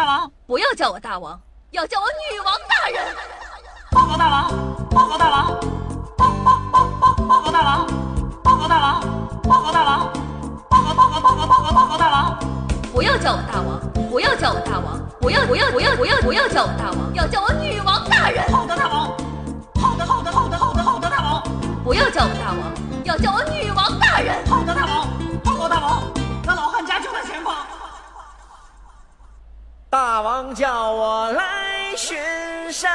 大王，不要叫我大王，要叫我女王大人。报告大王，报告大王，报报报报报告大王，报告大王，报告大王，报告报告报告报告报告大王。不要叫我大王，不要叫我大王，不要不要不要不要不要叫我大王，要叫我女王大人。好的，大王。好的，好的，好的，好的，好的，大王。不要叫我大王，要叫我女王大人。好的，大王。报告大王，那老汉家就在前方。大王叫我来巡山。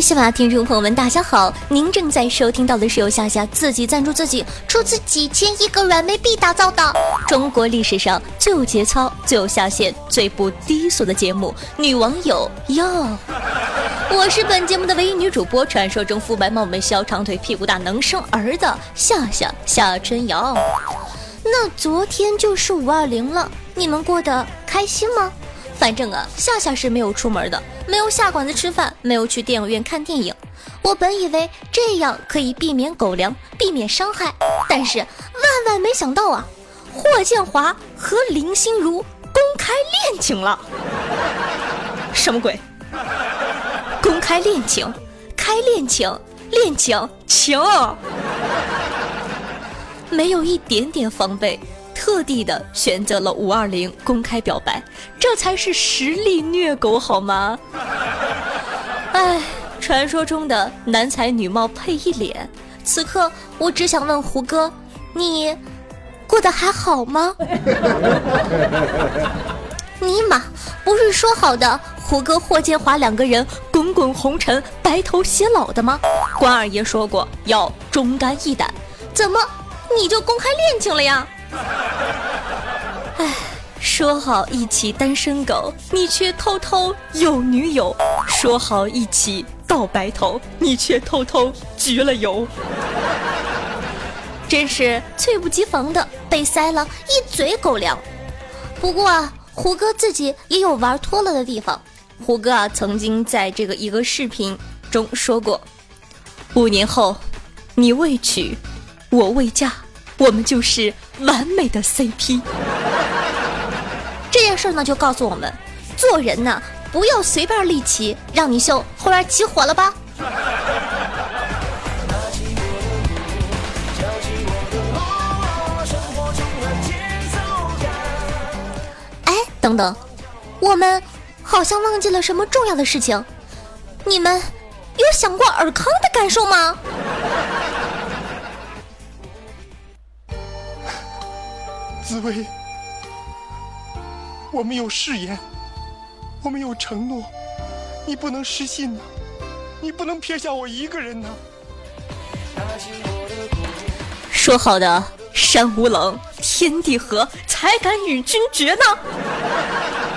位喜马听众朋友们，大家好！您正在收听到的是由夏夏自己赞助自己，出资几千亿个软妹币打造的中国历史上最有节操、最有下限、最不低俗的节目《女网友哟》。我是本节目的唯一女主播，传说中肤白貌美、小长腿、屁股大、能生儿的夏夏夏春瑶。那昨天就是五二零了，你们过得开心吗？反正啊，夏夏是没有出门的，没有下馆子吃饭，没有去电影院看电影。我本以为这样可以避免狗粮，避免伤害，但是万万没想到啊，霍建华和林心如公开恋情了。什么鬼？公开恋情？开恋情？恋情？情？没有一点点防备。特地的选择了五二零公开表白，这才是实力虐狗好吗？哎，传说中的男才女貌配一脸，此刻我只想问胡歌，你过得还好吗？尼玛，不是说好的胡歌霍建华两个人滚滚红尘白头偕老的吗？关二爷说过要忠肝义胆，怎么你就公开恋情了呀？哎，说好一起单身狗，你却偷偷有女友；说好一起到白头，你却偷偷焗了油。真是猝不及防的被塞了一嘴狗粮。不过啊，胡歌自己也有玩脱了的地方。胡歌啊，曾经在这个一个视频中说过：“五年后，你未娶，我未嫁。”我们就是完美的 CP。这件事呢，就告诉我们，做人呢不要随便立旗，让你秀，后边起火了吧？哎，等等，我们好像忘记了什么重要的事情。你们有想过尔康的感受吗？紫薇，我们有誓言，我们有承诺，你不能失信呐，你不能撇下我一个人呐。说好的山无棱，天地合，才敢与君绝呢？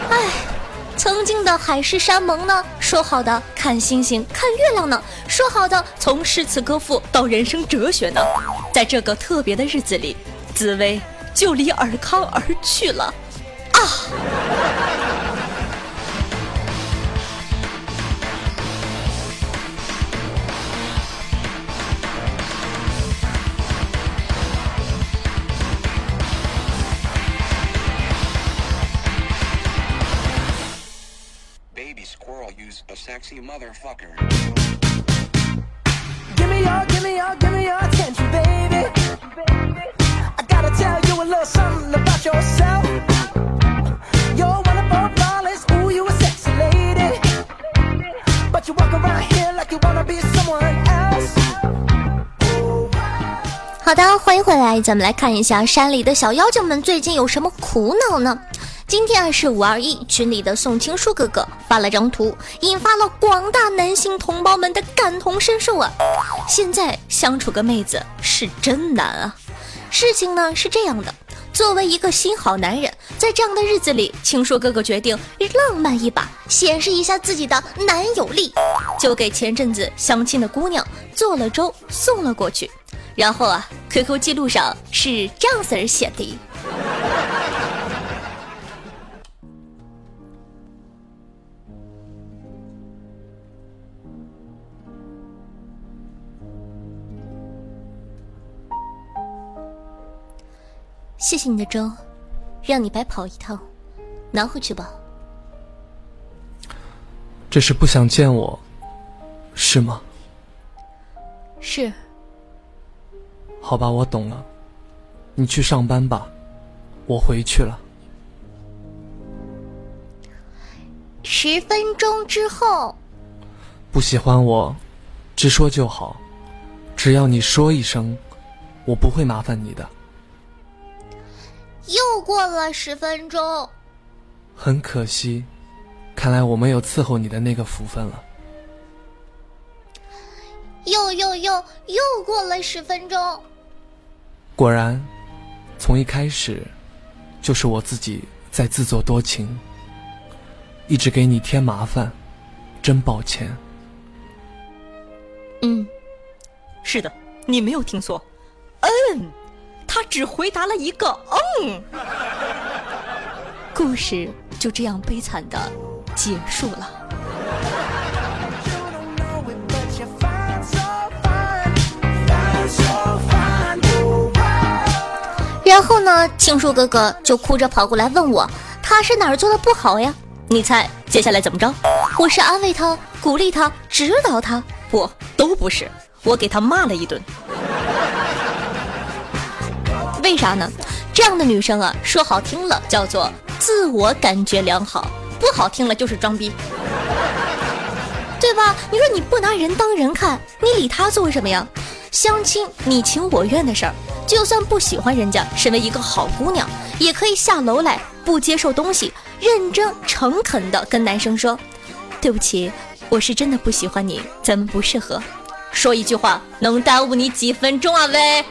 哎，曾经的海誓山盟呢？说好的看星星看月亮呢？说好的从诗词歌赋到人生哲学呢？在这个特别的日子里，紫薇。就离尔康而去了，啊！Baby squirrel use a sexy motherfucker. Give me your, give me your, give me like your attention, baby. 好的，欢迎回来，咱们来看一下山里的小妖精们最近有什么苦恼呢？今天啊是五二一，群里的宋青书哥哥发了张图，引发了广大男性同胞们的感同身受啊！现在相处个妹子是真难啊！事情呢是这样的，作为一个新好男人，在这样的日子里，青硕哥哥决定浪漫一把，显示一下自己的男友力，就给前阵子相亲的姑娘做了粥送了过去。然后啊，QQ 记录上是这样子写的。谢谢你的粥，让你白跑一趟，拿回去吧。这是不想见我，是吗？是。好吧，我懂了。你去上班吧，我回去了。十分钟之后。不喜欢我，直说就好。只要你说一声，我不会麻烦你的。又过了十分钟，很可惜，看来我没有伺候你的那个福分了。又又又又过了十分钟，果然，从一开始，就是我自己在自作多情，一直给你添麻烦，真抱歉。嗯，是的，你没有听错，嗯。他只回答了一个“嗯”，故事就这样悲惨的结束了。然后呢，青树哥哥就哭着跑过来问我，他是哪儿做的不好呀？你猜接下来怎么着？我是安慰他、鼓励他、指导他？不，都不是，我给他骂了一顿。为啥呢？这样的女生啊，说好听了叫做自我感觉良好，不好听了就是装逼，对吧？你说你不拿人当人看，你理他做什么呀？相亲你情我愿的事儿，就算不喜欢人家，身为一个好姑娘，也可以下楼来，不接受东西，认真诚恳的跟男生说：“对不起，我是真的不喜欢你，咱们不适合。”说一句话能耽误你几分钟啊，喂！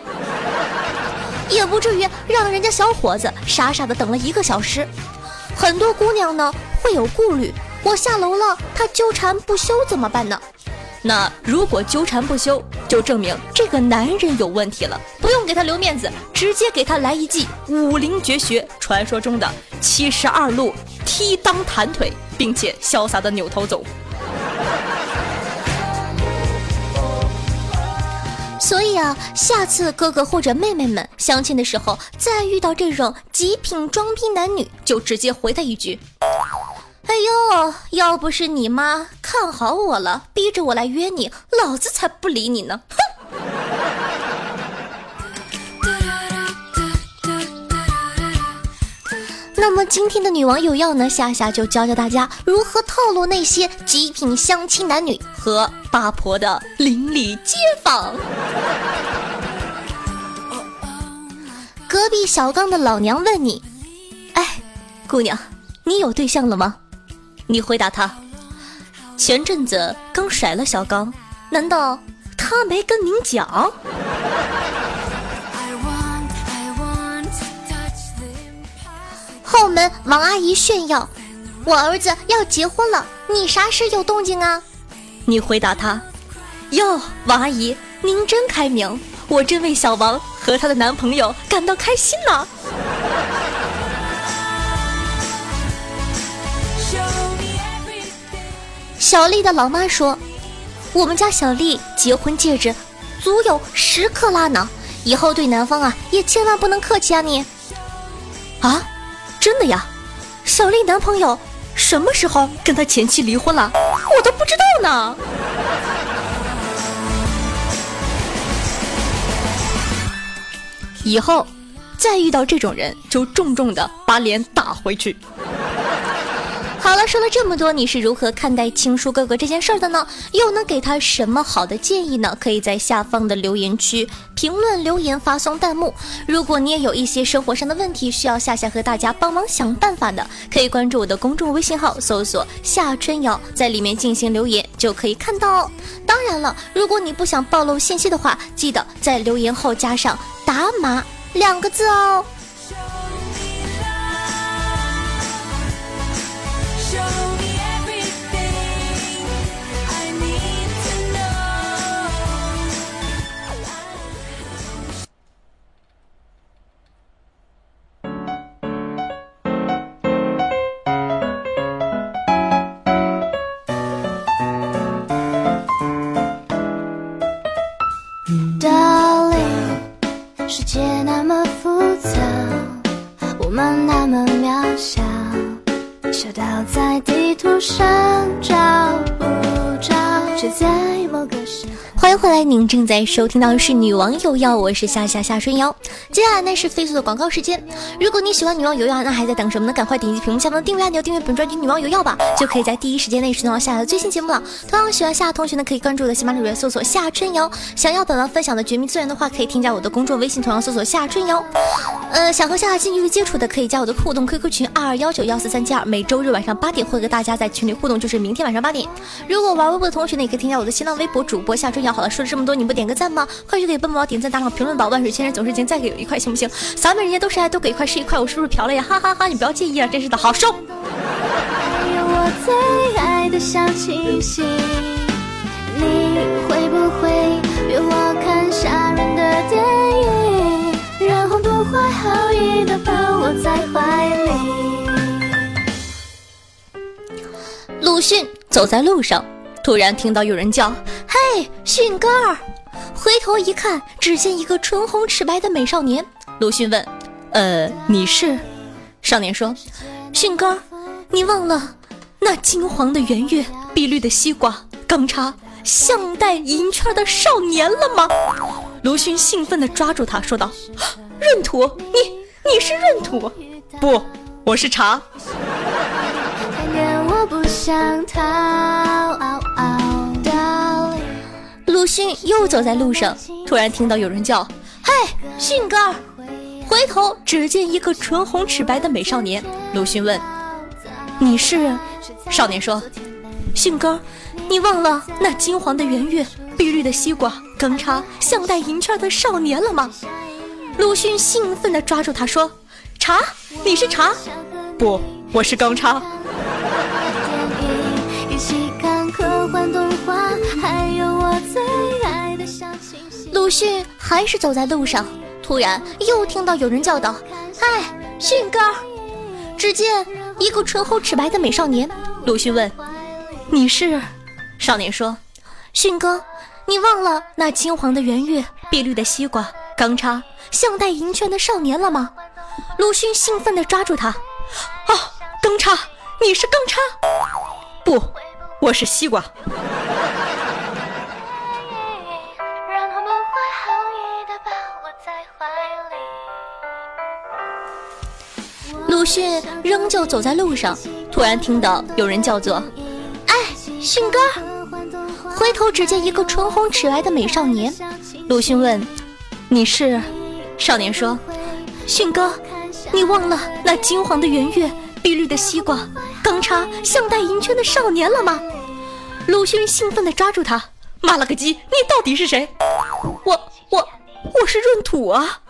也不至于让人家小伙子傻傻的等了一个小时。很多姑娘呢会有顾虑，我下楼了，他纠缠不休怎么办呢？那如果纠缠不休，就证明这个男人有问题了，不用给他留面子，直接给他来一记武林绝学，传说中的七十二路踢裆弹腿，并且潇洒的扭头走。所以啊，下次哥哥或者妹妹们相亲的时候，再遇到这种极品装逼男女，就直接回他一句：“哎呦，要不是你妈看好我了，逼着我来约你，老子才不理你呢！”哼。那么今天的女王有药呢？夏夏就教教大家如何套路那些极品相亲男女和八婆的邻里街坊。隔壁小刚的老娘问你：“哎，姑娘，你有对象了吗？”你回答他：“前阵子刚甩了小刚，难道他没跟您讲？”后门王阿姨炫耀：“我儿子要结婚了，你啥时有动静啊？”你回答他：“哟，王阿姨，您真开明，我真为小王和她的男朋友感到开心呢。”小丽的老妈说：“我们家小丽结婚戒指足有十克拉呢，以后对男方啊也千万不能客气啊你。”啊？真的呀，小丽男朋友什么时候跟他前妻离婚了？我都不知道呢。以后再遇到这种人，就重重的把脸打回去。好了，说了这么多，你是如何看待青书哥哥这件事儿的呢？又能给他什么好的建议呢？可以在下方的留言区评论留言，发送弹幕。如果你也有一些生活上的问题需要夏夏和大家帮忙想办法的，可以关注我的公众微信号，搜索夏春瑶，在里面进行留言就可以看到哦。当然了，如果你不想暴露信息的话，记得在留言后加上“打码”两个字哦。正在收听到的是《女王有药》，我是夏夏夏春瑶。接下来呢是飞速的广告时间。如果你喜欢《女王有药》，那还在等什么呢？赶快点击屏幕下方的订阅按钮，订阅本专辑《女王有药》吧，就可以在第一时间内收到夏夏的最新节目了。同样喜欢夏夏同学呢，可以关注我的喜马拉雅搜索夏春瑶。想要本王分享的绝密资源的话，可以添加我的公众微信，同样搜索夏春瑶。呃，想和夏夏近距离接触的，可以加我的互动 QQ 群二二幺九幺四三七二，每周日晚上八点会和大家在群里互动，就是明天晚上八点。如果玩微博的同学呢，也可以添加我的新浪微博主播夏春瑶。好了，说了这么多，你不点个赞吗？快去给笨宝点赞、打赏、评论吧！万水千山总是情，再给我一块行不行？咱们人家都是爱，都给一块是一块，我是不是嫖了呀？哈哈哈！你不要介意啊，真是的，好收。鲁迅走在路上。突然听到有人叫：“嘿，迅哥儿！”回头一看，只见一个唇红齿白的美少年。鲁迅问：“呃，你是？”少年说：“迅哥，你忘了那金黄的圆月、碧绿的西瓜、钢叉、项带银圈的少年了吗？”鲁迅兴奋地抓住他，说道：“闰土，你你是闰土？不，我是茶。”鲁迅又走在路上，突然听到有人叫：“嘿，迅哥！”回头只见一个唇红齿白的美少年。鲁迅问：“你是？”少年说：“迅哥，你忘了那金黄的圆月、碧绿的西瓜、钢叉、项带银圈的少年了吗？”鲁迅兴奋地抓住他说：“茶，你是茶？不，我是钢叉。”鲁迅还是走在路上，突然又听到有人叫道：“哎，迅哥！”只见一个唇红齿白的美少年。鲁迅问：“你是？”少年说：“迅哥，你忘了那金黄的圆月、碧绿的西瓜、钢叉、项带银圈的少年了吗？”鲁迅兴奋地抓住他：“啊，钢叉！你是钢叉？不，我是西瓜。”鲁迅仍旧走在路上，突然听到有人叫做：“哎，迅哥！”回头只见一个唇红齿白的美少年。鲁迅问：“你是？”少年说：“迅哥，你忘了那金黄的圆月、碧绿的西瓜、钢叉、项带银圈的少年了吗？”鲁迅兴奋地抓住他：“妈了个鸡，你到底是谁？”“我我我是闰土啊！”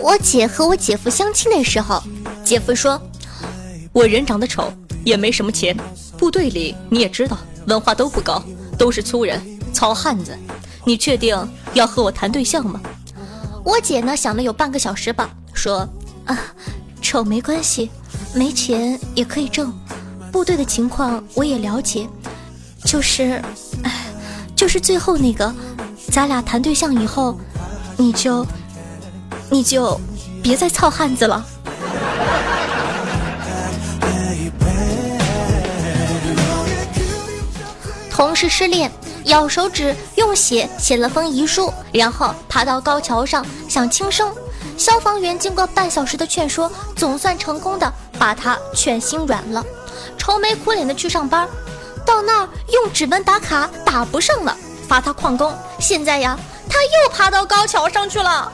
我姐和我姐夫相亲的时候，姐夫说：“我人长得丑，也没什么钱，部队里你也知道，文化都不高，都是粗人、糙汉子。你确定要和我谈对象吗？”我姐呢想了有半个小时吧，说：“啊，丑没关系，没钱也可以挣。部队的情况我也了解，就是，就是最后那个，咱俩谈对象以后，你就你就别再操汉子了。同事失恋，咬手指用血写了封遗书，然后爬到高桥上想轻生。消防员经过半小时的劝说，总算成功的把他劝心软了，愁眉苦脸的去上班。到那儿用指纹打卡打不上了，罚他旷工。现在呀，他又爬到高桥上去了。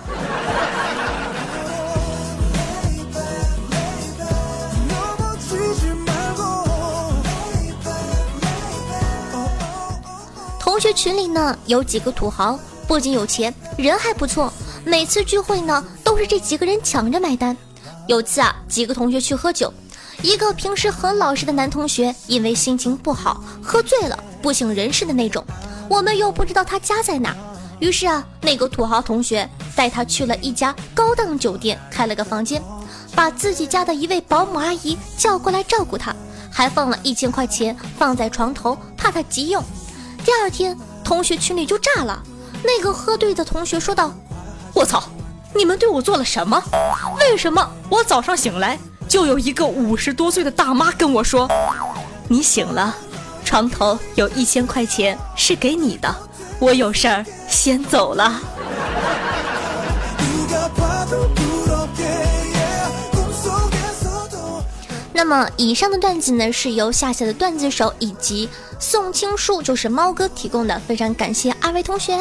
同学群里呢有几个土豪，不仅有钱，人还不错。每次聚会呢，都是这几个人抢着买单。有次啊，几个同学去喝酒，一个平时很老实的男同学，因为心情不好，喝醉了，不省人事的那种。我们又不知道他家在哪，于是啊，那个土豪同学带他去了一家高档酒店，开了个房间，把自己家的一位保姆阿姨叫过来照顾他，还放了一千块钱放在床头，怕他急用。第二天，同学群里就炸了。那个喝醉的同学说道：“我操，你们对我做了什么？为什么我早上醒来就有一个五十多岁的大妈跟我说，你醒了，床头有一千块钱是给你的，我有事儿先走了。”那么，以上的段子呢，是由夏夏的段子手以及宋青书，就是猫哥提供的，非常感谢二位同学。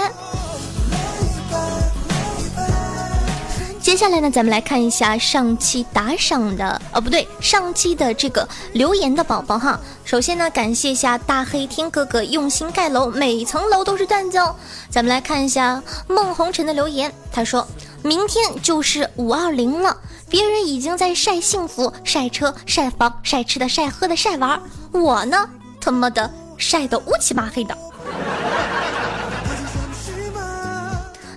接下来呢，咱们来看一下上期打赏的，哦不对，上期的这个留言的宝宝哈。首先呢，感谢一下大黑天哥哥用心盖楼，每层楼都是段子哦。咱们来看一下孟红尘的留言，他说明天就是五二零了。别人已经在晒幸福、晒车、晒房、晒吃的、晒喝的、晒玩，我呢，他妈的晒的乌漆麻黑的。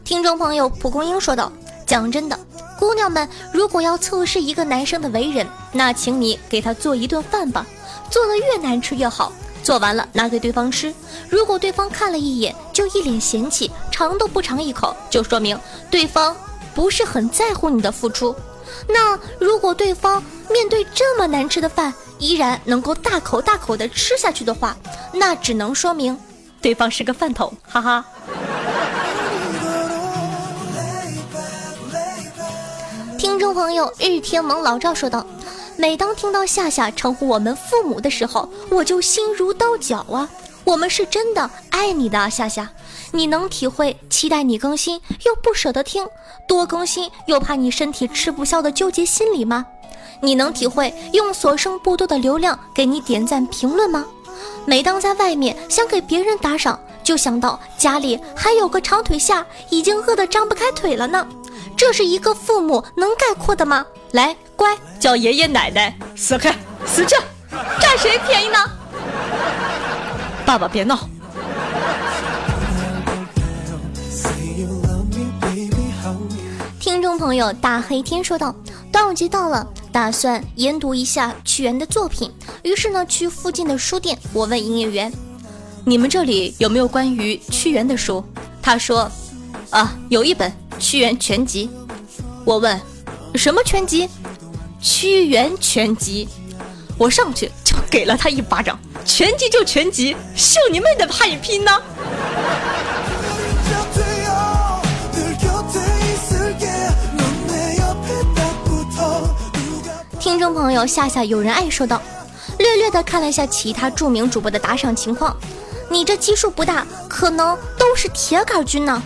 听众朋友蒲公英说道：“讲真的，姑娘们，如果要测试一个男生的为人，那请你给他做一顿饭吧，做的越难吃越好。做完了拿给对方吃，如果对方看了一眼就一脸嫌弃，尝都不尝一口，就说明对方不是很在乎你的付出。”那如果对方面对这么难吃的饭，依然能够大口大口的吃下去的话，那只能说明对方是个饭桶，哈哈。朋友日天盟老赵说道：“每当听到夏夏称呼我们父母的时候，我就心如刀绞啊！我们是真的爱你的，夏夏。”你能体会期待你更新又不舍得听，多更新又怕你身体吃不消的纠结心理吗？你能体会用所剩不多的流量给你点赞评论吗？每当在外面想给别人打赏，就想到家里还有个长腿下已经饿得张不开腿了呢。这是一个父母能概括的吗？来，乖，叫爷爷奶奶死开，死去，占谁便宜呢？爸爸别闹。听众朋友，大黑天说道：“端午节到了，打算研读一下屈原的作品。于是呢，去附近的书店，我问营业员：‘你们这里有没有关于屈原的书？’他说：‘啊，有一本《屈原全集》。’我问：‘什么全集？’‘屈原全集。’我上去就给了他一巴掌。全集就全集，秀你妹的怕你拼呢！”听众朋友，夏夏有人爱说道，略略的看了一下其他著名主播的打赏情况，你这基数不大，可能都是铁杆军呢。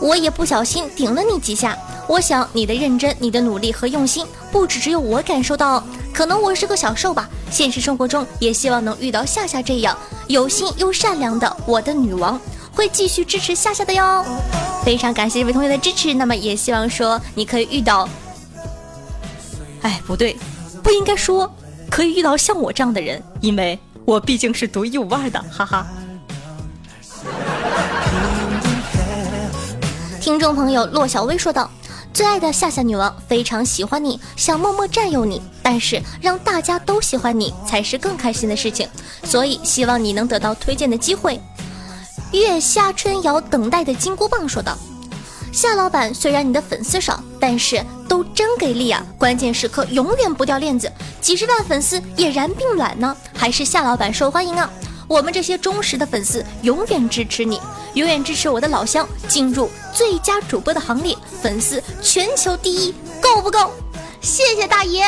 我也不小心顶了你几下，我想你的认真、你的努力和用心，不止只有我感受到。可能我是个小受吧，现实生活中也希望能遇到夏夏这样有心又善良的我的女王，会继续支持夏夏的哟。非常感谢这位同学的支持，那么也希望说你可以遇到。哎，不对，不应该说可以遇到像我这样的人，因为我毕竟是独一无二的，哈哈。众朋友骆小薇说道：“最爱的夏夏女王非常喜欢你，想默默占有你，但是让大家都喜欢你才是更开心的事情，所以希望你能得到推荐的机会。月下春瑶等待的金箍棒说道：“夏老板，虽然你的粉丝少，但是都真给力啊！关键时刻永远不掉链子，几十万粉丝也燃并卵呢，还是夏老板受欢迎啊！我们这些忠实的粉丝永远支持你，永远支持我的老乡进入最佳主播的行列，粉丝全球第一，够不够？谢谢大爷！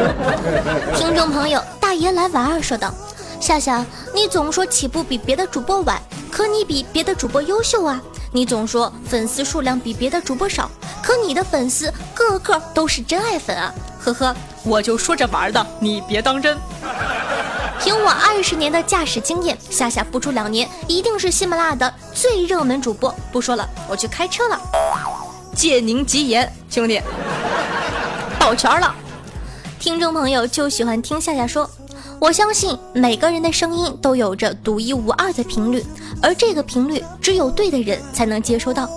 听众朋友，大爷来玩儿说道：夏夏，你总说起步比别的主播晚。”可你比别的主播优秀啊！你总说粉丝数量比别的主播少，可你的粉丝个个都是真爱粉啊！呵呵，我就说着玩的，你别当真。凭我二十年的驾驶经验，夏夏不出两年一定是喜马拉雅的最热门主播。不说了，我去开车了。借您吉言，兄弟，到钱了。听众朋友就喜欢听夏夏说。我相信每个人的声音都有着独一无二的频率，而这个频率只有对的人才能接收到。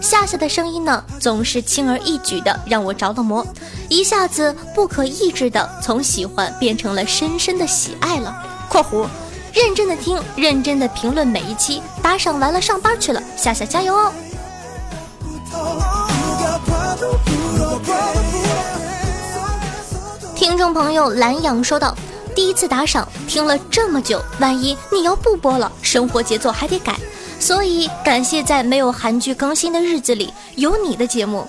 夏夏的声音呢，总是轻而易举的让我着了魔，一下子不可抑制的从喜欢变成了深深的喜爱了。（括弧）认真的听，认真的评论每一期，打赏完了上班去了，夏夏加油哦！听众朋友蓝阳说道。第一次打赏，听了这么久，万一你要不播了，生活节奏还得改，所以感谢在没有韩剧更新的日子里有你的节目。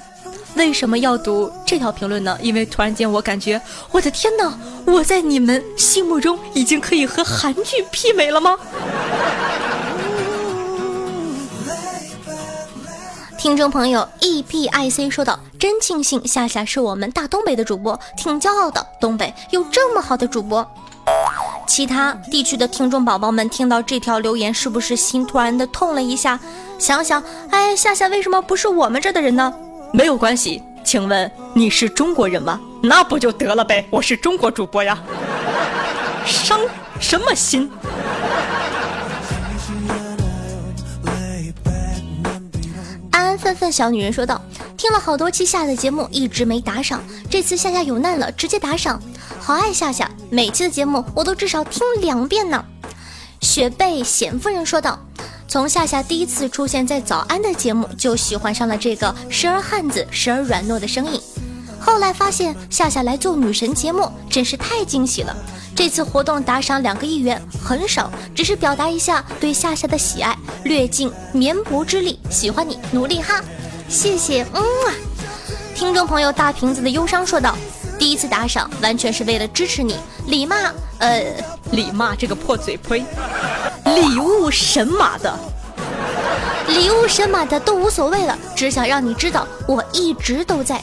为什么要读这条评论呢？因为突然间我感觉，我的天哪，我在你们心目中已经可以和韩剧媲美了吗？听众朋友 E P I C 说道：“真庆幸夏夏是我们大东北的主播，挺骄傲的。东北有这么好的主播。”其他地区的听众宝宝们听到这条留言，是不是心突然的痛了一下？想想，哎，夏夏为什么不是我们这的人呢？没有关系，请问你是中国人吗？那不就得了呗，我是中国主播呀，伤什么心？安安分分小女人说道：“听了好多期夏的节目，一直没打赏，这次夏夏有难了，直接打赏。好爱夏夏，每期的节目我都至少听两遍呢。”雪贝贤夫人说道：“从夏夏第一次出现在早安的节目，就喜欢上了这个时而汉子，时而软糯的声音。后来发现夏夏来做女神节目，真是太惊喜了。这次活动打赏两个亿元很少，只是表达一下对夏夏的喜爱。”略尽绵薄之力，喜欢你，努力哈，谢谢，嗯啊。听众朋友大瓶子的忧伤说道：“第一次打赏完全是为了支持你，李骂，呃，李骂这个破嘴呸，礼物神马的，礼物神马的都无所谓了，只想让你知道我一直都在。”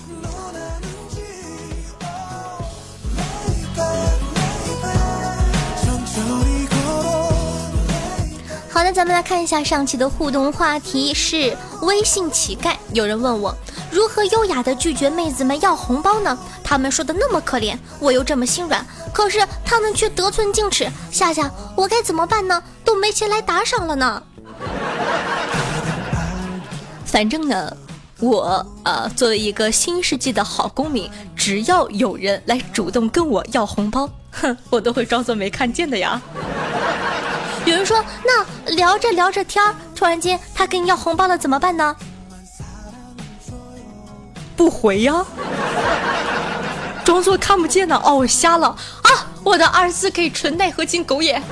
咱们来看一下上期的互动话题是微信乞丐。有人问我如何优雅的拒绝妹子们要红包呢？他们说的那么可怜，我又这么心软，可是他们却得寸进尺。夏夏，我该怎么办呢？都没钱来打赏了呢。反正呢，我啊，作为一个新世纪的好公民，只要有人来主动跟我要红包，哼，我都会装作没看见的呀。有人说，那聊着聊着天儿，突然间他跟你要红包了，怎么办呢？不回呀，装作看不见呢。哦，我瞎了啊！我的二十四 K 纯钛合金狗眼。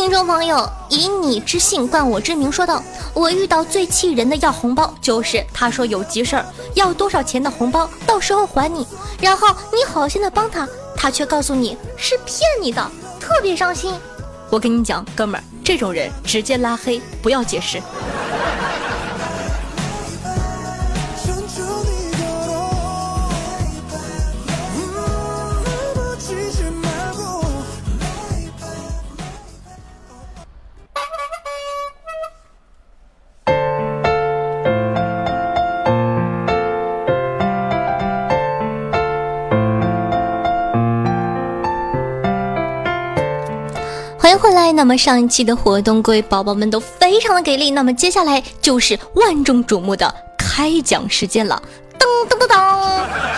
听众朋友，以你之姓冠我之名，说道：“我遇到最气人的要红包，就是他说有急事儿，要多少钱的红包，到时候还你。然后你好心的帮他，他却告诉你是骗你的，特别伤心。我跟你讲，哥们儿，这种人直接拉黑，不要解释。”欢迎回来，那么上一期的活动，各位宝宝们都非常的给力。那么接下来就是万众瞩目的开奖时间了，噔噔噔噔。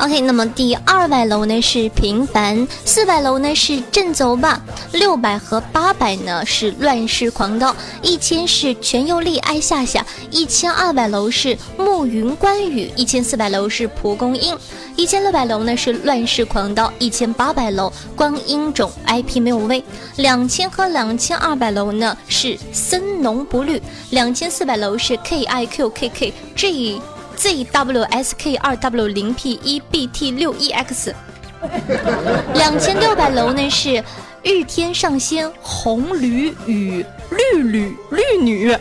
OK，那么第二百楼呢是平凡，四百楼呢是振走吧，六百和八百呢是乱世狂刀，一千是全优力爱夏夏，一千二百楼是暮云关羽，一千四百楼是蒲公英，一千六百楼呢是乱世狂刀，一千八百楼观音种 IP 没有位，两千和两千二百楼呢是森农不绿，两千四百楼是 KIQKKG。ZWSK 二 W 零 P 一 BT 六 EX，两千六百楼呢是日天上仙红驴与绿驴绿女，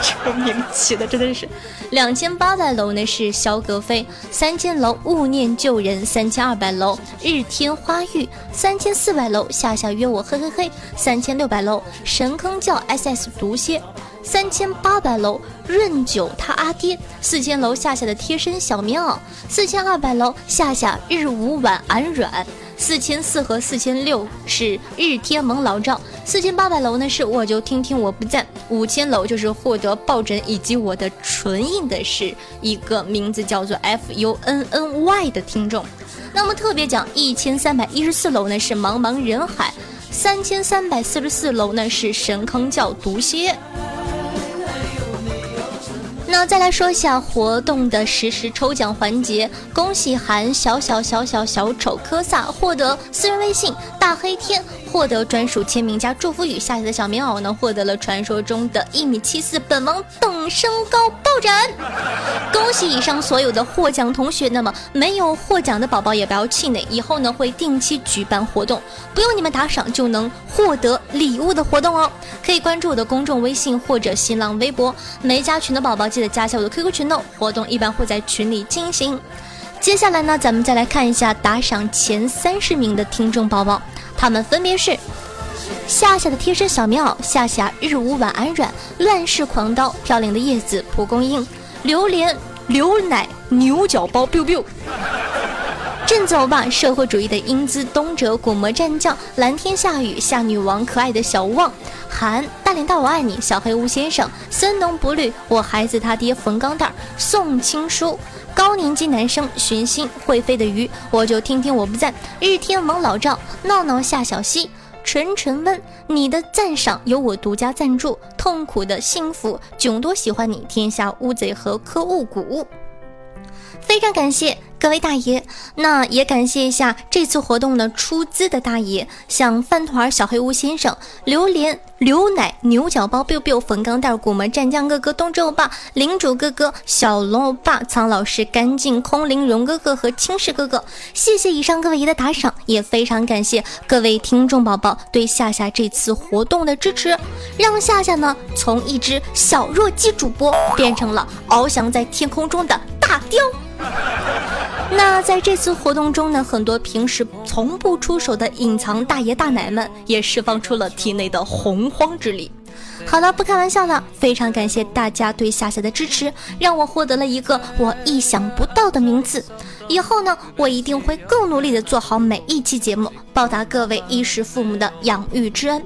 这名起的真的是。两千八百楼呢是萧格飞，三千楼勿念旧人，三千二百楼日天花玉，三千四百楼夏夏约我嘿嘿嘿，三千六百楼神坑教 SS 毒蝎。三千八百楼润九他阿爹，四千楼夏夏的贴身小棉袄，四千二百楼夏夏日午晚安软，四千四和四千六是日天蒙老赵，四千八百楼呢是我就听听我不赞，五千楼就是获得抱枕以及我的唇印的是一个名字叫做 F U N N Y 的听众，那么特别讲一千三百一十四楼呢是茫茫人海，三千三百四十四楼呢是神坑教毒蝎。那再来说一下活动的实时抽奖环节，恭喜韩小小小小小丑科萨获得私人微信大黑天。获得专属签名加祝福语，下期的小棉袄呢，获得了传说中的一米七四本王等身高抱枕。恭喜以上所有的获奖同学，那么没有获奖的宝宝也不要气馁，以后呢会定期举办活动，不用你们打赏就能获得礼物的活动哦。可以关注我的公众微信或者新浪微博，没加群的宝宝记得加下我的 QQ 群哦，活动一般会在群里进行。接下来呢，咱们再来看一下打赏前三十名的听众宝宝。他们分别是夏夏的贴身小棉袄，夏夏日午晚安软，乱世狂刀，飘零的叶子，蒲公英，榴莲，牛奶，牛角包，biu biu。振走吧，社会主义的英姿，东哲古魔战将，蓝天下雨，下女王，可爱的小旺，韩大脸大我爱你，小黑屋先生，森农不绿，我孩子他爹冯钢蛋，宋青书。高年级男生寻心会飞的鱼，我就听听我不赞。日天王老赵闹闹夏小溪纯纯温，你的赞赏由我独家赞助。痛苦的幸福囧多喜欢你，天下乌贼和科物谷。非常感谢。各位大爷，那也感谢一下这次活动的出资的大爷，像饭团小黑屋先生、榴莲、牛奶、牛角包、biu biu、冯钢蛋、古门战将哥哥、东周欧巴、领主哥哥、小龙欧巴、苍老师、干净空灵荣哥哥和青石哥哥。谢谢以上各位爷的打赏，也非常感谢各位听众宝宝对夏夏这次活动的支持，让夏夏呢从一只小弱鸡主播变成了翱翔在天空中的雕。那在这次活动中呢，很多平时从不出手的隐藏大爷大奶们也释放出了体内的洪荒之力。好了，不开玩笑了，非常感谢大家对夏夏的支持，让我获得了一个我意想不到的名字。以后呢，我一定会更努力的做好每一期节目，报答各位衣食父母的养育之恩。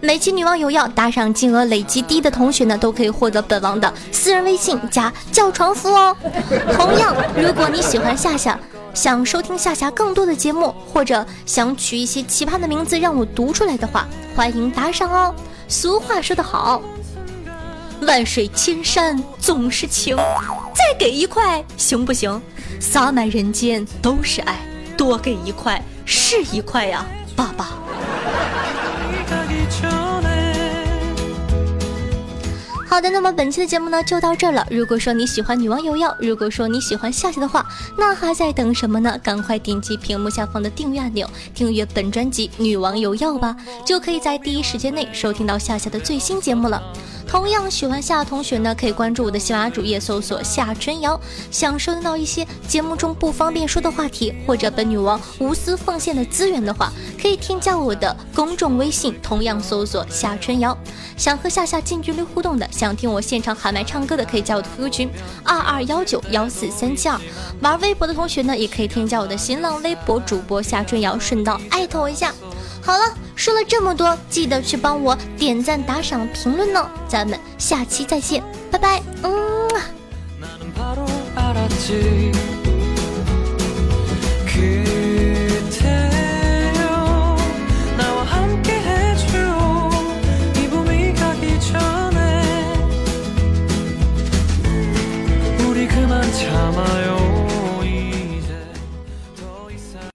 每期女王有药打赏金额累积低的同学呢，都可以获得本王的私人微信加叫床服哦。同样，如果你喜欢夏夏，想收听夏夏更多的节目，或者想取一些奇葩的名字让我读出来的话，欢迎打赏哦。俗话说得好，万水千山总是情，再给一块行不行？洒满人间都是爱，多给一块是一块呀，爸爸。好的，那么本期的节目呢就到这儿了。如果说你喜欢女王有药，如果说你喜欢夏夏的话，那还在等什么呢？赶快点击屏幕下方的订阅按钮，订阅本专辑《女王有药》吧，就可以在第一时间内收听到夏夏的最新节目了。同样喜欢夏同学呢，可以关注我的喜马主页，搜索夏春瑶。想收听到一些节目中不方便说的话题，或者本女王无私奉献的资源的话，可以添加我的公众微信，同样搜索夏春瑶。想和夏夏近距离互动的，想听我现场喊麦唱歌的，可以加我的 QQ 群二二幺九幺四三七二。玩微博的同学呢，也可以添加我的新浪微博主播夏春瑶，顺道艾特我一下。好了，说了这么多，记得去帮我点赞、打赏、评论哦！咱们下期再见，拜拜。嗯。